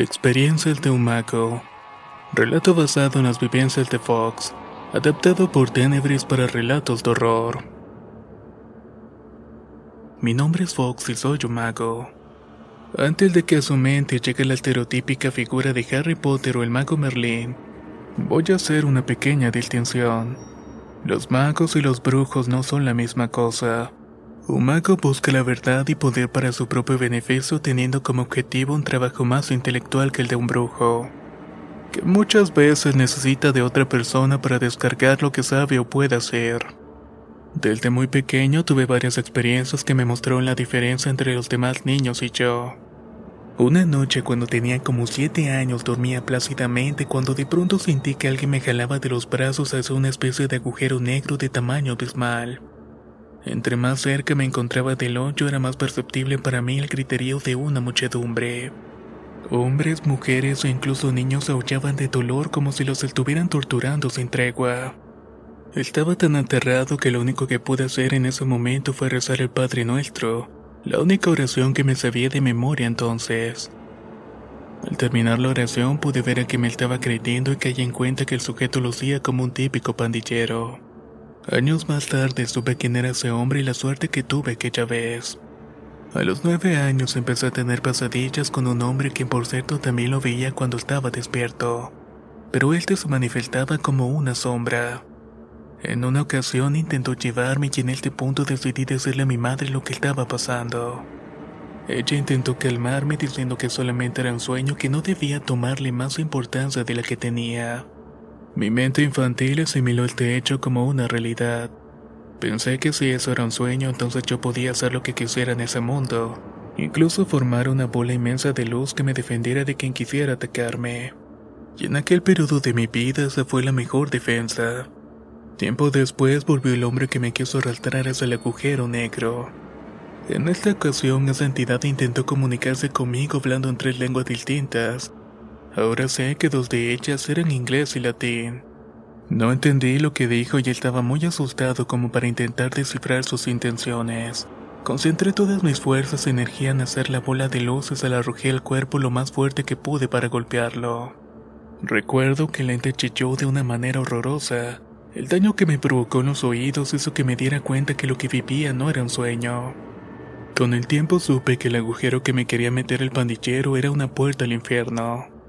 Experiencias de un mago. Relato basado en las vivencias de Fox, adaptado por Tenebris para relatos de horror. Mi nombre es Fox y soy un mago. Antes de que a su mente llegue la estereotípica figura de Harry Potter o el mago Merlín, voy a hacer una pequeña distinción. Los magos y los brujos no son la misma cosa. Un mago busca la verdad y poder para su propio beneficio teniendo como objetivo un trabajo más intelectual que el de un brujo, que muchas veces necesita de otra persona para descargar lo que sabe o puede hacer. Desde muy pequeño tuve varias experiencias que me mostraron la diferencia entre los demás niños y yo. Una noche cuando tenía como siete años dormía plácidamente cuando de pronto sentí que alguien me jalaba de los brazos hacia una especie de agujero negro de tamaño abismal. Entre más cerca me encontraba del hoyo era más perceptible para mí el criterio de una muchedumbre. Hombres, mujeres e incluso niños aullaban de dolor como si los estuvieran torturando sin tregua. Estaba tan aterrado que lo único que pude hacer en ese momento fue rezar el Padre Nuestro, la única oración que me sabía de memoria entonces. Al terminar la oración pude ver a que me estaba creyendo y caí en cuenta que el sujeto lucía como un típico pandillero. Años más tarde supe quién era ese hombre y la suerte que tuve aquella vez. A los nueve años empecé a tener pesadillas con un hombre que por cierto también lo veía cuando estaba despierto, pero este se manifestaba como una sombra. En una ocasión intentó llevarme y en este punto decidí decirle a mi madre lo que estaba pasando. Ella intentó calmarme diciendo que solamente era un sueño que no debía tomarle más importancia de la que tenía. Mi mente infantil asimiló este hecho como una realidad. Pensé que si eso era un sueño, entonces yo podía hacer lo que quisiera en ese mundo, incluso formar una bola inmensa de luz que me defendiera de quien quisiera atacarme. Y en aquel periodo de mi vida esa fue la mejor defensa. Tiempo después volvió el hombre que me quiso arrastrar hacia el agujero negro. En esta ocasión esa entidad intentó comunicarse conmigo hablando en tres lenguas distintas, Ahora sé que dos de ellas eran inglés y latín. No entendí lo que dijo y estaba muy asustado como para intentar descifrar sus intenciones. Concentré todas mis fuerzas y energía en hacer la bola de luces al arrojé al cuerpo lo más fuerte que pude para golpearlo. Recuerdo que el ente chilló de una manera horrorosa. El daño que me provocó en los oídos hizo que me diera cuenta que lo que vivía no era un sueño. Con el tiempo supe que el agujero que me quería meter el pandillero era una puerta al infierno.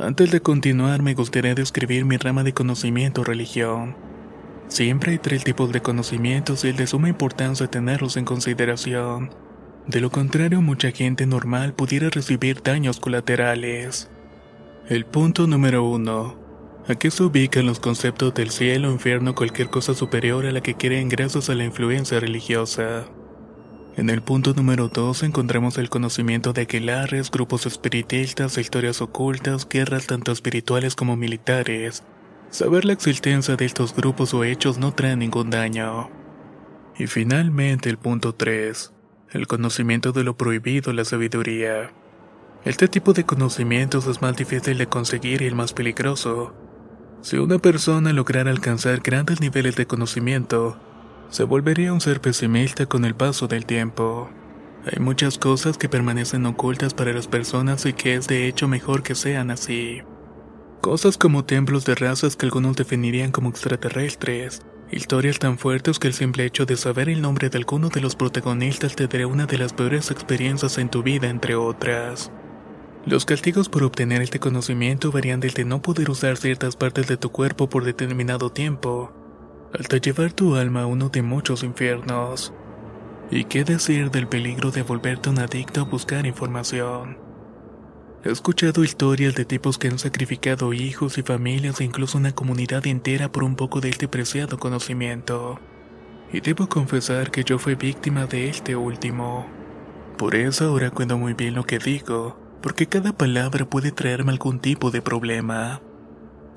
Antes de continuar, me gustaría describir mi rama de conocimiento religión. Siempre hay tres tipos de conocimientos y es de suma importancia tenerlos en consideración. De lo contrario, mucha gente normal pudiera recibir daños colaterales. El punto número uno. ¿A qué se ubican los conceptos del cielo, infierno, cualquier cosa superior a la que creen gracias a la influencia religiosa? En el punto número 2 encontramos el conocimiento de aquelares, grupos espiritistas, historias ocultas, guerras tanto espirituales como militares. Saber la existencia de estos grupos o hechos no trae ningún daño. Y finalmente el punto 3. El conocimiento de lo prohibido, la sabiduría. Este tipo de conocimientos es más difícil de conseguir y el más peligroso. Si una persona lograra alcanzar grandes niveles de conocimiento, se volvería un ser pesimista con el paso del tiempo. Hay muchas cosas que permanecen ocultas para las personas y que es de hecho mejor que sean así. Cosas como templos de razas que algunos definirían como extraterrestres, historias tan fuertes que el simple hecho de saber el nombre de alguno de los protagonistas te dará una de las peores experiencias en tu vida, entre otras. Los castigos por obtener este conocimiento varían desde no poder usar ciertas partes de tu cuerpo por determinado tiempo, hasta llevar tu alma a uno de muchos infiernos. ¿Y qué decir del peligro de volverte un adicto a buscar información? He escuchado historias de tipos que han sacrificado hijos y familias e incluso una comunidad entera por un poco de este preciado conocimiento. Y debo confesar que yo fui víctima de este último. Por eso ahora cuento muy bien lo que digo, porque cada palabra puede traerme algún tipo de problema.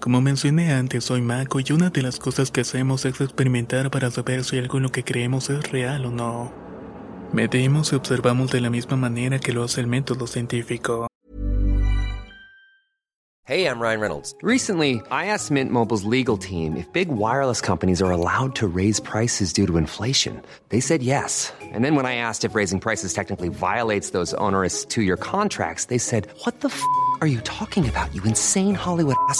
Como mencioné antes, soy mago y una de las cosas que hacemos es experimentar para saber si algo en lo que creemos es real o no. Medimos y observamos de la misma manera que lo hace el método científico. Hey, I'm Ryan Reynolds. Recently, I asked Mint Mobile's legal team if big wireless companies are allowed to raise prices due to inflation. They said yes. And then when I asked if raising prices technically violates those onerous two-year contracts, they said, "What the f*** are you talking about? You insane Hollywood ass."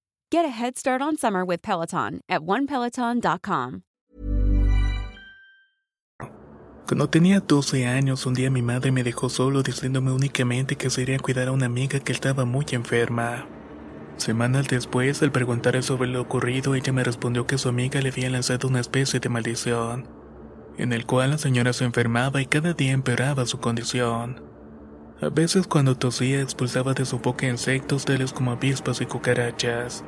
Get a head start on summer with Peloton at onepeloton.com. Cuando tenía 12 años, un día mi madre me dejó solo diciéndome únicamente que sería cuidar a una amiga que estaba muy enferma. Semanas después, al preguntarle sobre lo ocurrido, ella me respondió que su amiga le había lanzado una especie de maldición, en el cual la señora se enfermaba y cada día empeoraba su condición. A veces cuando tosía expulsaba de su boca insectos tales como avispas y cucarachas.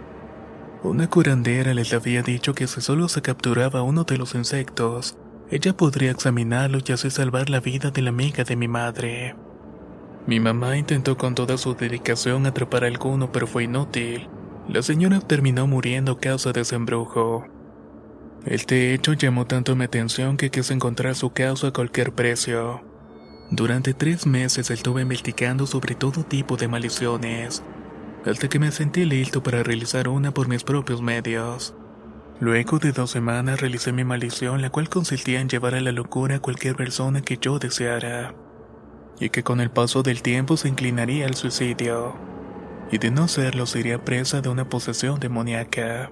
Una curandera les había dicho que si solo se capturaba uno de los insectos, ella podría examinarlo y así salvar la vida de la amiga de mi madre. Mi mamá intentó con toda su dedicación atrapar a alguno, pero fue inútil. La señora terminó muriendo a causa de ese embrujo. Este hecho llamó tanto mi atención que quise encontrar su causa a cualquier precio. Durante tres meses estuve investigando sobre todo tipo de maldiciones, hasta que me sentí listo para realizar una por mis propios medios. Luego de dos semanas realicé mi maldición, la cual consistía en llevar a la locura a cualquier persona que yo deseara, y que con el paso del tiempo se inclinaría al suicidio, y de no serlo sería presa de una posesión demoníaca.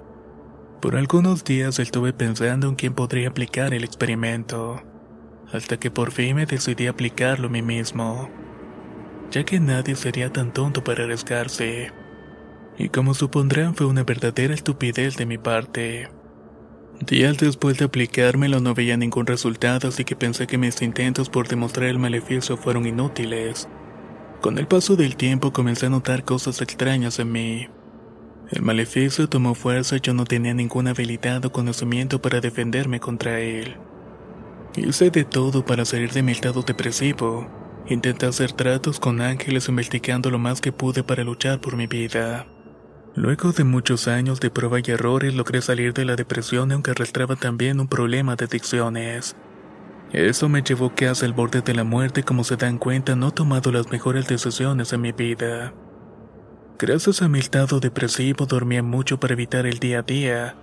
Por algunos días estuve pensando en quién podría aplicar el experimento, hasta que por fin me decidí aplicarlo a mí mismo, ya que nadie sería tan tonto para arriesgarse y como supondrán fue una verdadera estupidez de mi parte. Días después de aplicármelo no veía ningún resultado así que pensé que mis intentos por demostrar el maleficio fueron inútiles. Con el paso del tiempo comencé a notar cosas extrañas en mí. El maleficio tomó fuerza y yo no tenía ninguna habilidad o conocimiento para defenderme contra él. Hice de todo para salir de mi estado depresivo. Intenté hacer tratos con ángeles investigando lo más que pude para luchar por mi vida. Luego de muchos años de prueba y errores logré salir de la depresión aunque arrastraba también un problema de adicciones. Eso me llevó casi al borde de la muerte como se dan cuenta no he tomado las mejores decisiones en mi vida. Gracias a mi estado depresivo dormía mucho para evitar el día a día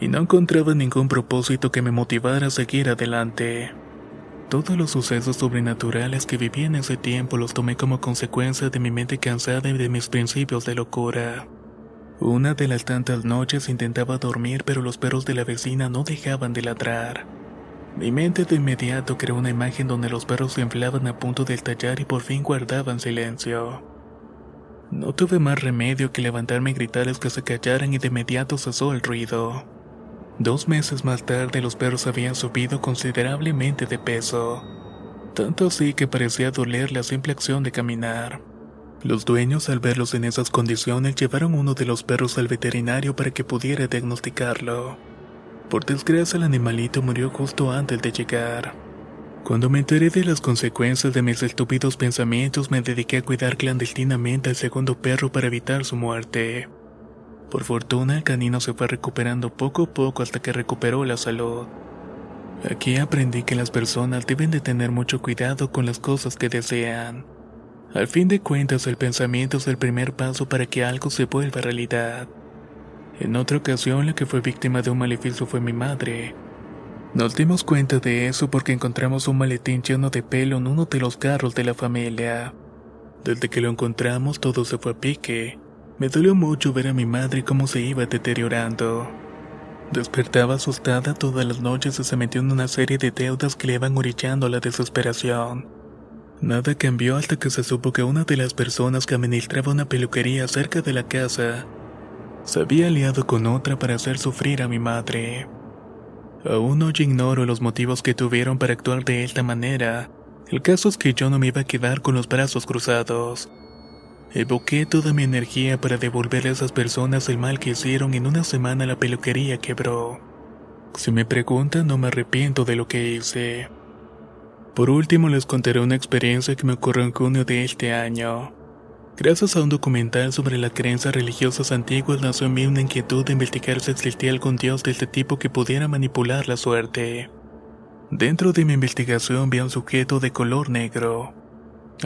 y no encontraba ningún propósito que me motivara a seguir adelante. Todos los sucesos sobrenaturales que viví en ese tiempo los tomé como consecuencia de mi mente cansada y de mis principios de locura. Una de las tantas noches intentaba dormir pero los perros de la vecina no dejaban de ladrar. Mi mente de inmediato creó una imagen donde los perros se inflaban a punto de estallar y por fin guardaban silencio. No tuve más remedio que levantarme y gritarles que se callaran y de inmediato cesó el ruido. Dos meses más tarde los perros habían subido considerablemente de peso, tanto así que parecía doler la simple acción de caminar. Los dueños, al verlos en esas condiciones, llevaron uno de los perros al veterinario para que pudiera diagnosticarlo. Por desgracia, el animalito murió justo antes de llegar. Cuando me enteré de las consecuencias de mis estúpidos pensamientos, me dediqué a cuidar clandestinamente al segundo perro para evitar su muerte. Por fortuna, el canino se fue recuperando poco a poco hasta que recuperó la salud. Aquí aprendí que las personas deben de tener mucho cuidado con las cosas que desean. Al fin de cuentas, el pensamiento es el primer paso para que algo se vuelva realidad. En otra ocasión, la que fue víctima de un maleficio fue mi madre. Nos dimos cuenta de eso porque encontramos un maletín lleno de pelo en uno de los carros de la familia. Desde que lo encontramos todo se fue a pique. Me dolió mucho ver a mi madre cómo se iba deteriorando. Despertaba asustada todas las noches y se metió en una serie de deudas que le iban orillando a la desesperación. Nada cambió hasta que se supo que una de las personas que administraba una peluquería cerca de la casa se había aliado con otra para hacer sufrir a mi madre. Aún hoy ignoro los motivos que tuvieron para actuar de esta manera. El caso es que yo no me iba a quedar con los brazos cruzados. Evoqué toda mi energía para devolverle a esas personas el mal que hicieron en una semana la peluquería quebró. Si me preguntan, no me arrepiento de lo que hice. Por último, les contaré una experiencia que me ocurrió en junio de este año. Gracias a un documental sobre las creencias religiosas antiguas nació en mí una inquietud de investigar si existía algún dios de este tipo que pudiera manipular la suerte. Dentro de mi investigación vi a un sujeto de color negro.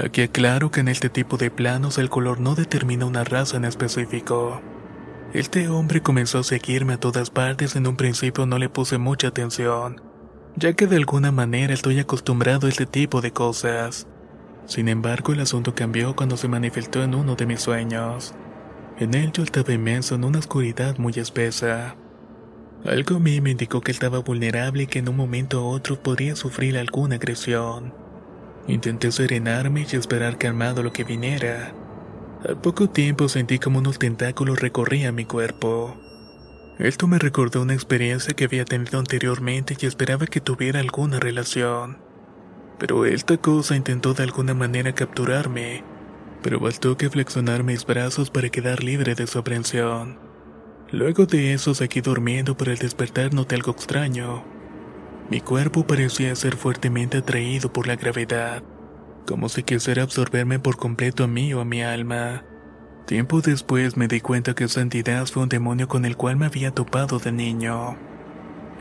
Aquí aclaro que en este tipo de planos el color no determina una raza en específico. Este hombre comenzó a seguirme a todas partes en un principio no le puse mucha atención, ya que de alguna manera estoy acostumbrado a este tipo de cosas. Sin embargo, el asunto cambió cuando se manifestó en uno de mis sueños. En él yo estaba inmenso en una oscuridad muy espesa. Algo a mí me indicó que estaba vulnerable y que en un momento u otro podría sufrir alguna agresión. Intenté serenarme y esperar calmado lo que viniera. Al poco tiempo sentí como unos tentáculos recorrían mi cuerpo. Esto me recordó una experiencia que había tenido anteriormente y esperaba que tuviera alguna relación. Pero esta cosa intentó de alguna manera capturarme, pero bastó que flexionar mis brazos para quedar libre de su aprensión. Luego de eso seguí durmiendo, pero al despertar noté algo extraño. Mi cuerpo parecía ser fuertemente atraído por la gravedad, como si quisiera absorberme por completo a mí o a mi alma. Tiempo después me di cuenta que esa entidad fue un demonio con el cual me había topado de niño.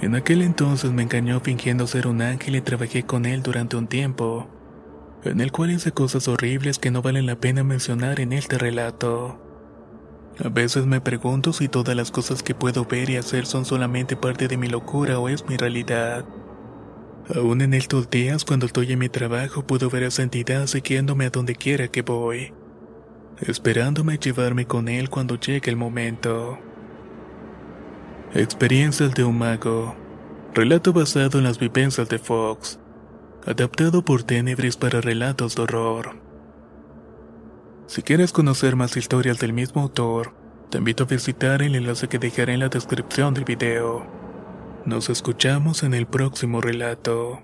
En aquel entonces me engañó fingiendo ser un ángel y trabajé con él durante un tiempo, en el cual hice cosas horribles que no valen la pena mencionar en este relato. A veces me pregunto si todas las cosas que puedo ver y hacer son solamente parte de mi locura o es mi realidad. Aún en estos días, cuando estoy en mi trabajo, puedo ver a esa entidad siguiéndome a donde quiera que voy, esperándome llevarme con él cuando llegue el momento. Experiencias de un mago. Relato basado en las vivencias de Fox. Adaptado por Tenebris para relatos de horror. Si quieres conocer más historias del mismo autor, te invito a visitar el enlace que dejaré en la descripción del video. Nos escuchamos en el próximo relato.